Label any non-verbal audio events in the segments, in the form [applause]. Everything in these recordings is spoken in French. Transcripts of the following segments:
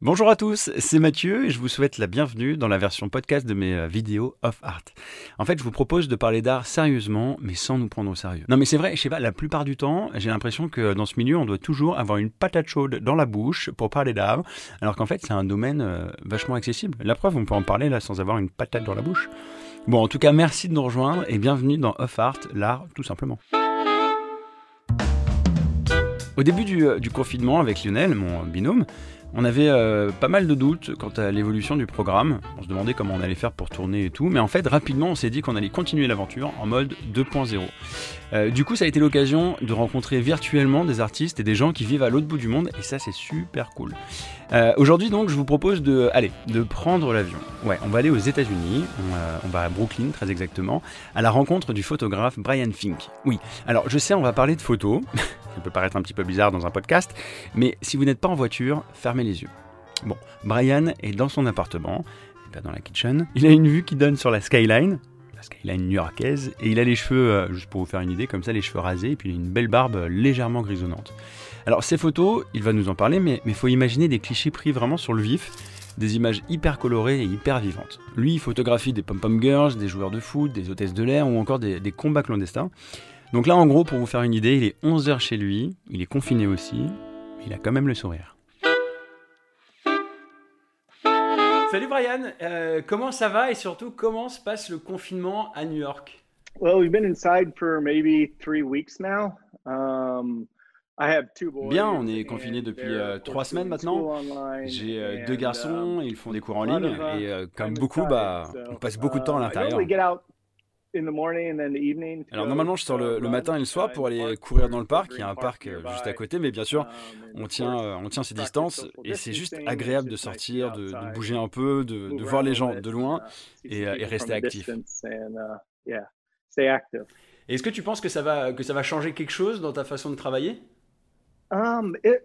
Bonjour à tous, c'est Mathieu et je vous souhaite la bienvenue dans la version podcast de mes euh, vidéos off art. En fait, je vous propose de parler d'art sérieusement, mais sans nous prendre au sérieux. Non, mais c'est vrai, je sais pas, la plupart du temps, j'ai l'impression que dans ce milieu, on doit toujours avoir une patate chaude dans la bouche pour parler d'art, alors qu'en fait, c'est un domaine euh, vachement accessible. La preuve, on peut en parler là sans avoir une patate dans la bouche. Bon, en tout cas, merci de nous rejoindre et bienvenue dans Off Art, l'art tout simplement. Au début du, euh, du confinement avec Lionel, mon binôme, on avait euh, pas mal de doutes quant à l'évolution du programme. On se demandait comment on allait faire pour tourner et tout. Mais en fait, rapidement, on s'est dit qu'on allait continuer l'aventure en mode 2.0. Euh, du coup, ça a été l'occasion de rencontrer virtuellement des artistes et des gens qui vivent à l'autre bout du monde. Et ça, c'est super cool. Aujourd'hui, donc, je vous propose de, de prendre l'avion. Ouais, on va aller aux États-Unis. On, on, va à Brooklyn, très exactement, à la rencontre du photographe Brian Fink. Oui, alors je sais, on va parler de photos. [laughs] ça peut paraître un petit peu bizarre dans un podcast. Mais si vous n'êtes pas en voiture, fermez les yeux. Bon, Brian est dans son appartement, pas dans la kitchen. Il a une vue qui donne sur la skyline, la skyline new-yorkaise, et il a les cheveux, euh, juste pour vous faire une idée, comme ça, les cheveux rasés, et puis il a une belle barbe légèrement grisonnante. Alors, ces photos, il va nous en parler, mais il faut imaginer des clichés pris vraiment sur le vif, des images hyper colorées et hyper vivantes. Lui, il photographie des pom-pom girls, des joueurs de foot, des hôtesses de l'air ou encore des, des combats clandestins. Donc là, en gros, pour vous faire une idée, il est 11h chez lui, il est confiné aussi, mais il a quand même le sourire. Salut Brian, euh, comment ça va et surtout comment se passe le confinement à New York? Well, we've been inside for maybe three weeks now. Um, I have two boys Bien, on est confiné depuis euh, trois semaines maintenant. J'ai euh, deux garçons, um, ils font des cours en ligne et euh, comme beaucoup, bah, on passe beaucoup de temps à l'intérieur. Alors normalement je sors le, le, matin et le soir pour aller courir dans le parc, il y a un parc euh, juste à côté, mais bien sûr on tient, euh, on tient ses distances et c'est juste agréable de sortir, de, de, bouger un peu, de, de voir les gens de loin et, euh, et rester actif. Est-ce que tu penses que ça, va, que ça va changer quelque chose dans ta façon de travailler? Um, it...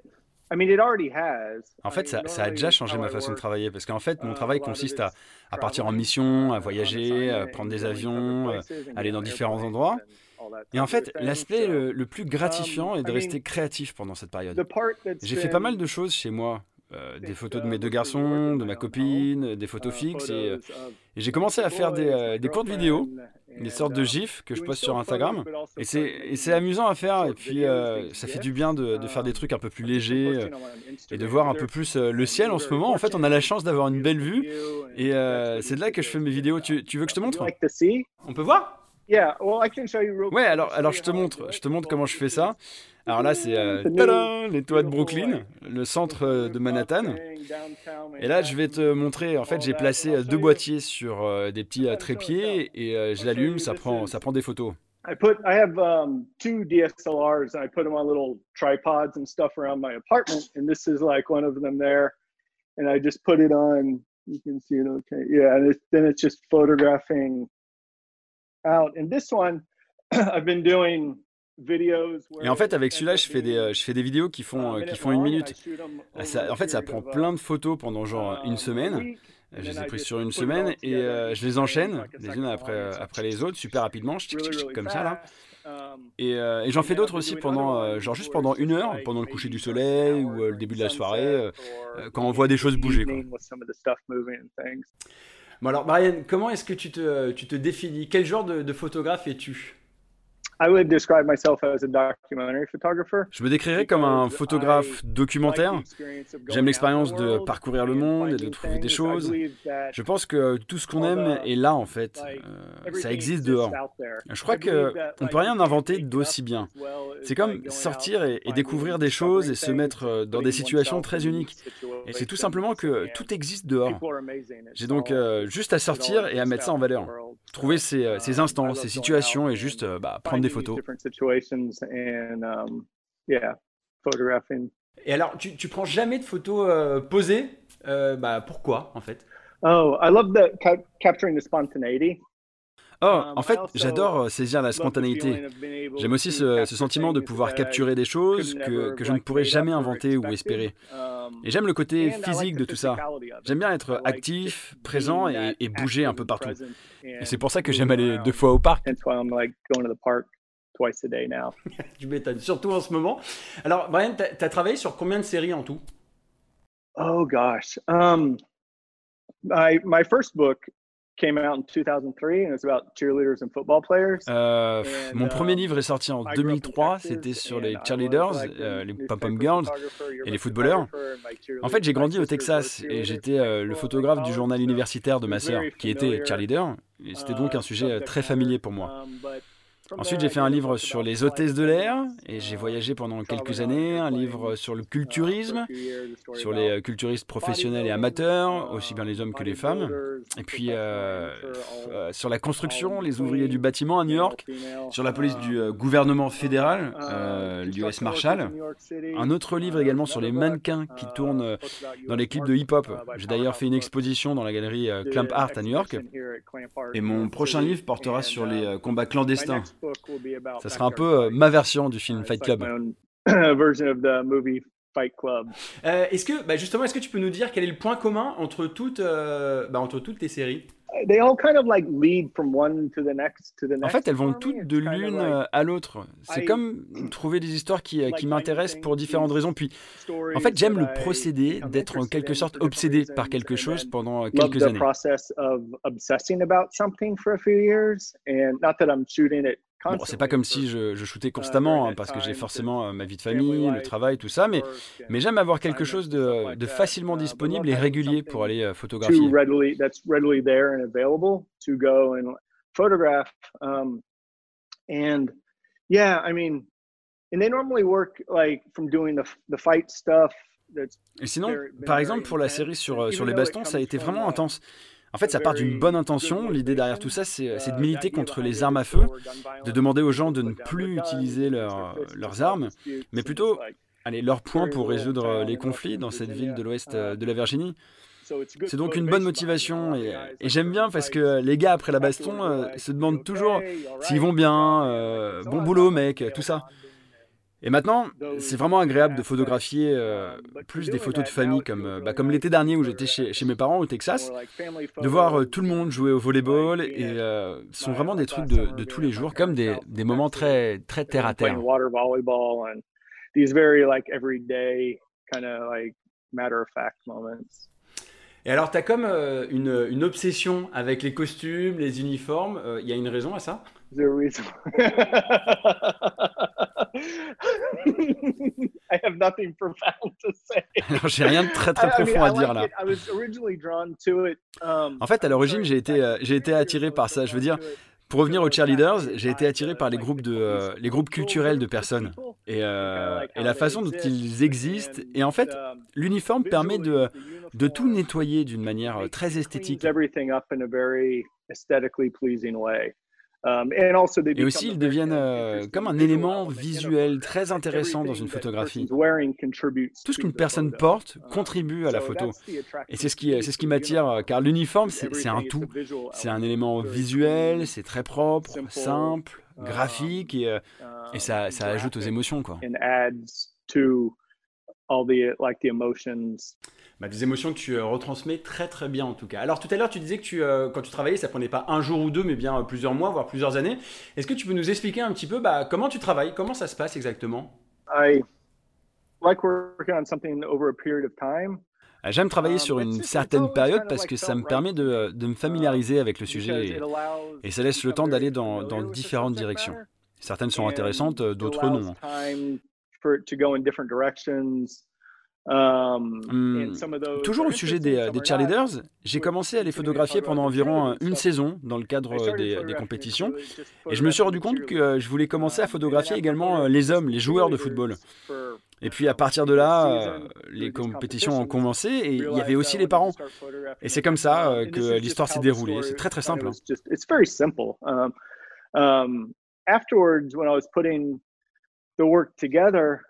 En fait, ça, ça, a déjà changé ma façon de travailler parce qu'en fait, mon travail consiste à, à, partir en mission, à voyager, à prendre des avions, euh, aller dans différents endroits. Et en fait, l'aspect le, le, plus gratifiant est de rester créatif pendant cette période. J'ai fait pas mal de choses chez moi. Euh, des photos de mes deux garçons, de ma copine, des photos fixes. Et, euh, et j'ai commencé à faire des, euh, des courtes vidéos des sortes de gifs que je poste sur Instagram. Et c'est amusant à faire. Et puis, euh, ça fait du bien de, de, faire des trucs un peu plus légers euh, et de voir un peu plus euh, le ciel en ce moment. En fait, on a la chance d'avoir une belle vue. Et c'est de là que je fais mes vidéos. Tu, tu veux que je te montre? On peut voir? Ouais, alors, alors je te montre, je te montre comment je fais ça. Alors là, c'est euh, [laughs] les toits de Brooklyn, le centre euh, de Manhattan. Et là, je vais te montrer. En fait, j'ai placé euh, deux boîtiers sur euh, des petits trépieds et euh, je l'allume. Ça prend, ça prend des photos. I put I have um, two DSLRs and I put them on little tripods and stuff around my apartment, and this is like one of them there. And I just put it on. You can see it okay. Yeah, and it's, then it's just photographing out. And this one, [clears throat] I've been doing et en fait, avec celui-là, je fais des, euh, je fais des vidéos qui font, euh, qui font une minute. Ça, en fait, ça prend plein de photos pendant genre une semaine. Je les ai prises sur une semaine et euh, je les enchaîne les unes après, après les autres super rapidement, comme ça là. Et, et j'en fais d'autres aussi pendant, genre juste pendant une heure, pendant le coucher du soleil ou le début de la soirée, quand on voit des choses bouger. Quoi. Bon alors Marianne, comment est-ce que tu te, tu te définis? Quel genre de, de photographe es-tu? Je me décrirais comme un photographe documentaire. J'aime l'expérience de parcourir le monde et de trouver des choses. Je pense que tout ce qu'on aime est là en fait. Euh, ça existe dehors. Je crois que on peut rien inventer d'aussi bien. C'est comme sortir et, et, découvrir des choses et se mettre euh, dans des situations très uniques. Et c'est tout simplement que tout existe dehors. J'ai donc euh, juste à sortir et à mettre ça en valeur. Trouver ces, euh, ces instants, ces situations et juste euh, bah, prendre des photos. Et alors, tu, tu prends jamais de photos euh, posées? Euh, bah, Pourquoi, en fait? Oh, I love the capturing the spontaneity. Oh, um, en fait, j'adore saisir la spontanéité. J'aime aussi ce, ce, sentiment de pouvoir capturer des choses que, que je ne pourrais jamais inventer ou espérer. Um, et j'aime le côté physique de tout ça. J'aime bien être actif, présent et, et, bouger un peu partout. Et c'est pour ça que j'aime aller deux fois au parc. [laughs] tu m'étonnes, surtout en ce moment. Alors, Brian, tu as, as travaillé sur combien de séries en tout? Oh gosh. Um, my my first book came out in 2003 and it's about cheerleaders and football players. Euh, And, mon premier um, livre est sorti en I grew up in 2003, Texas c'était sur les cheerleaders, euh, les pom-pom girls. et les footballeurs. En fait, j'ai grandi au Texas et j'étais euh, le photographe du college, journal universitaire de ma sœur, qui était cheerleader. Et c'était donc uh, un sujet euh, subject très familier pour moi. Ensuite, j'ai fait un livre sur les hôtesses de l'air et j'ai voyagé pendant quelques années. Un livre sur le culturisme, sur les euh, culturistes professionnels et amateurs, aussi bien les hommes que les femmes. Et puis euh, euh, sur la construction, les ouvriers du bâtiment à New York, sur la police du gouvernement fédéral, uh, euh, l'US construction Marshal. workers in New York City, Un autre livre également sur les mannequins qui uh, tournent dans les clips de hip-hop. uh, J'ai d'ailleurs fait une exposition dans la galerie Clamp Art à New York. Et mon prochain livre portera sur les uh, combats clandestins. Next book will be about Ça sera un peu euh, ma version du film Uh, Fight Club. my own [clears throat] version of the movie Fight Club. Euh, est-ce que, bah, justement, est-ce que tu peux nous dire quel est le point commun entre toutes, euh, bah, entre toutes tes séries? They all kind of like lead from one to the next to the next. En fait, elles vont toutes It's de l'une like à l'autre. C'est I comme trouver des histoires qui, like qui m'intéressent pour différentes these raisons. Puis, stories en fait, j'aime le procédé d'être en quelque sorte for different obsédé par reasons, quelque and chose pendant quelques années. Bon, c'est pas constantly comme si je, je shootais constamment, hein, parce que j'ai forcément euh, ma vie de family famille, le travail, tout ça, mais, j'aime avoir quelque chose de, facilement disponible et régulier pour aller euh, photographier. Et sinon, par exemple, pour la série sur, euh, sur les bastons, ça a été vraiment uh, intense. En fait, ça part d'une bonne intention. L'idée derrière tout ça, c'est c'est de militer contre les armes à feu, de demander aux gens de ne plus utiliser to leurs armes, mais plutôt leur point pour résoudre euh, les conflits dans cette ville de l'ouest euh, de la Virginie. C'est donc une bonne motivation et, j'aime bien parce que euh, les gars après la baston euh, se "You demandent toujours s'ils vont bien, euh, bon lot boulot mec, tout ça. Et maintenant, c'est vraiment agréable de photographier euh, Um, plus des photos de famille comme, euh, bah, l'été to dernier où photograph j'étais chez, chez mes parents au Texas. de voir euh, tout le monde jouer au volleyball et euh, ce sont vraiment des trucs de, tous les jours, comme des, moments très, très terre à terre. Et alors, tu as comme euh, une, une obsession avec les costumes, les uniformes. euh, Il y a une raison à ça I have nothing profound to say. [laughs] Alors, j'ai rien de très très I- I mean, profond à dire là. it. I was originally drawn to it. Um, En fait, à l'origine, j'ai été, euh, j'ai été attiré par ça. Je veux dire, pour revenir aux cheerleaders, j'ai été attiré the, par les groupes, de, euh, les groupes culturels de personnes et, and euh, et la façon dont ils existent. Et en fait, um, l'uniforme permet de, de tout nettoyer d'une manière très esthétique. Um, and also they Et aussi, ils very deviennent euh, interesting comme un élément element in a visuel très intéressant dans une photographie. Tout ce qu'une personne porte Um, contribue à la photo. Et c'est ce qui, c'est ce qui m'attire, car l'uniforme, c'est un tout. C'est un élément Very visuel, c'est très propre, simple, um, graphique, et, euh, et ça, ça ajoute aux émotions, quoi. All the like the emotions Bah, des émotions que tu euh, retransmets très très bien en tout cas. Alors tout à l'heure tu disais que tu, euh, quand tu travaillais ça prenait pas un jour ou deux mais bien euh, plusieurs mois voire plusieurs années. Est-ce que tu peux nous expliquer un petit peu bah, comment tu travailles, comment ça se passe exactement? I like working on something over a period of time Ah, J'aime travailler Um, sur it's une certaine période parce like que ça me permet de, me, de me familiariser avec le because sujet it et ça laisse le temps d'aller dans, différentes directions. Certaines sont intéressantes, d'autres non. For it to go in different directions. Um, and some of those Toujours au sujet des, not. cheerleaders, j'ai commencé à les photographier pendant environ euh, une saison dans le I cadre des, des photographing compétitions. Et je me suis rendu the compte que euh, je voulais commencer à Um, photographier également euh, les hommes, les joueurs de football. Et puis à partir de là, euh, les compétitions ont commencé et il y avait aussi les parents. Et c'est comme ça euh, que l'histoire s'est déroulée. C'est très très simple. hein. The work together,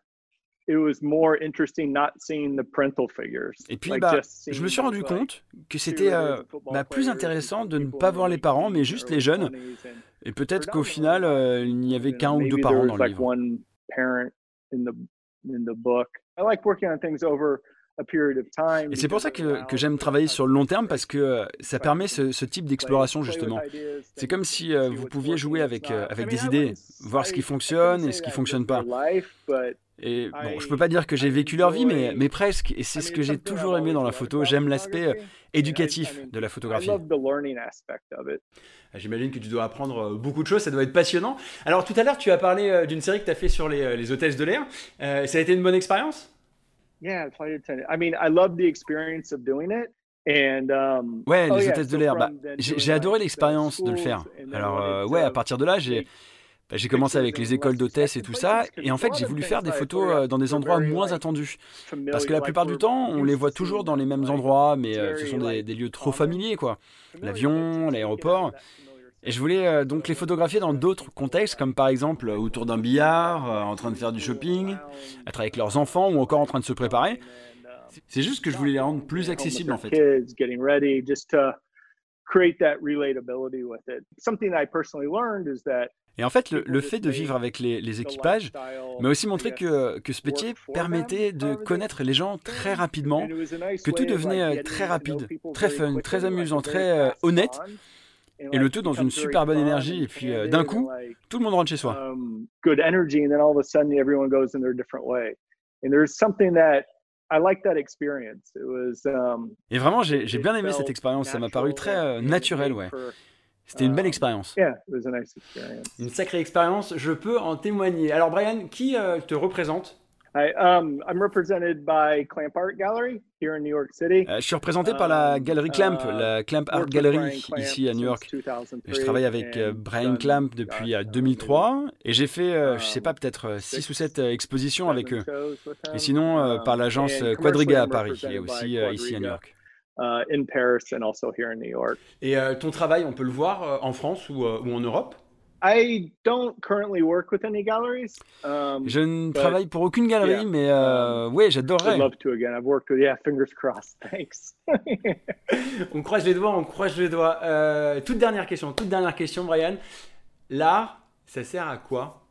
it was more interesting not seeing the parental figures. Et puis like bah, je me suis rendu compte que c'était euh, bah, plus intéressant de ne pas voir les parents, mais juste les jeunes. 20s, and Et peut-être qu'au final, euh, il n'y avait qu'un ou deux parents dans le livre. Et c'est pour ça que, que j'aime travailler sur le long terme parce que euh, ça permet ce, ce type d'exploration justement. C'est comme si euh, vous pouviez jouer avec, euh, avec des idées, voir ce qui fonctionne et ce qui fonctionne pas. Et bon, je peux pas dire que j'ai vécu leur vie, mais, mais presque. Et c'est ce que j'ai toujours aimé dans la photo. J'aime l'aspect éducatif de la photographie. Ah, j'imagine que tu dois apprendre beaucoup de choses, ça doit être passionnant. Alors tout à l'heure, tu as parlé d'une série que tu as fait sur les, les hôtesses de l'air. ça a été une bonne expérience? Yeah, flight attendant. I mean, I love the experience of doing it. And, um, ouais, oh les hôtesses de l'air. Bah, j'ai adoré l'expérience de le faire. Alors, euh, ouais, à partir de là, j'ai bah, j'ai commencé avec les écoles d'hôtesses et tout ça, et en fait j'ai voulu faire des photos euh, dans des endroits moins attendus. Parce que la plupart du temps, on les voit toujours dans les mêmes endroits, mais euh, ce sont des, des lieux trop familiers, quoi. L'avion, l'aéroport. Et je voulais euh, donc les photographier dans d'autres contextes, comme par exemple euh, autour d'un billard, euh, en train de faire du shopping, être avec leurs enfants ou encore en train de se préparer. C'est juste que je voulais les rendre plus accessibles en fait. Et en fait, le, fait de vivre avec les, les équipages m'a aussi montré que, que, ce métier permettait de connaître les gens très rapidement, que tout devenait très rapide, très fun, très amusant, très honnête. Et le tout dans une super bonne énergie. Et puis euh, d'un coup, tout le monde rentre chez soi. Et vraiment, j'ai bien aimé cette expérience. Ça m'a paru très euh, naturel, ouais. C'était une belle um, expérience. Une sacrée expérience, je peux en témoigner. Alors Brian, qui euh, te représente? Hi, um, I'm represented by Clamp Art Gallery here in New York City. Euh, je suis représenté par la um, galerie Clamp, uh, la Clamp Art Gallery ici à New York. Je travaille avec euh, Brian Clamp depuis 2003 et j'ai fait, euh, je sais pas, peut-être 6 ou 7 expositions avec eux. Et sinon, um, par l'agence Quadriga à Paris et aussi ici à New York. Uh, in Paris and also here in New York. Et ton travail, on peut le voir en France ou, ou en Europe? I don't currently work with any galleries. Um, je ne travaille pour aucune galerie, yeah, mais euh, um, ouais, j'adorerais. I'd love to again. I've worked with, yeah, fingers crossed. [laughs] Thanks. on croise les doigts, on croise les doigts. Euh, toute dernière question, toute dernière question, Brian. L'art, ça sert à quoi?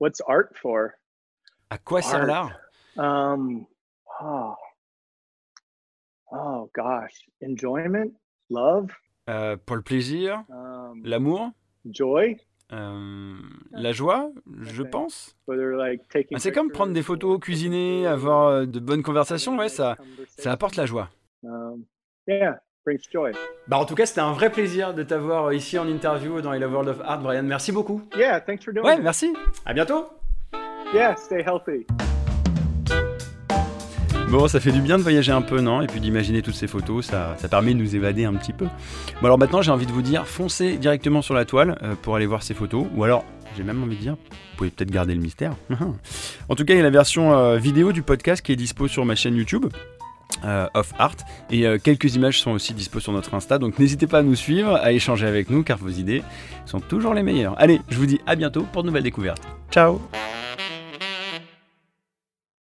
What's art for? À quoi sert l'art? Um, oh. oh gosh, enjoyment, love? Euh, pour le plaisir, um, l'amour? Joy? Euh, la joie, je pense. Ah, c'est comme prendre des photos, cuisiner, avoir euh, de bonnes conversations, ouais, ça, ça apporte la joie. Um, bah, en tout cas, c'était un vrai plaisir de t'avoir euh, ici en interview dans la World of Art, Brian. Merci beaucoup. Yeah, thanks for doing ouais, merci. À bientôt. Yeah, stay healthy. Bon, ça fait du bien de voyager un peu, non? Et puis d'imaginer toutes ces photos, ça, ça, permet de nous évader un petit peu. Bon, alors maintenant, j'ai envie de vous dire, foncez directement sur la toile euh, pour aller voir ces photos. Ou alors, j'ai même envie de dire, vous pouvez peut-être garder le mystère. [laughs] en tout cas, il y a la version euh, vidéo du podcast qui est dispo sur ma chaîne YouTube. Euh, of Art et quelques images sont aussi dispo sur notre Insta donc n'hésitez pas à nous suivre à échanger avec nous car vos idées sont toujours les meilleures allez je vous dis à bientôt pour de nouvelles découvertes ciao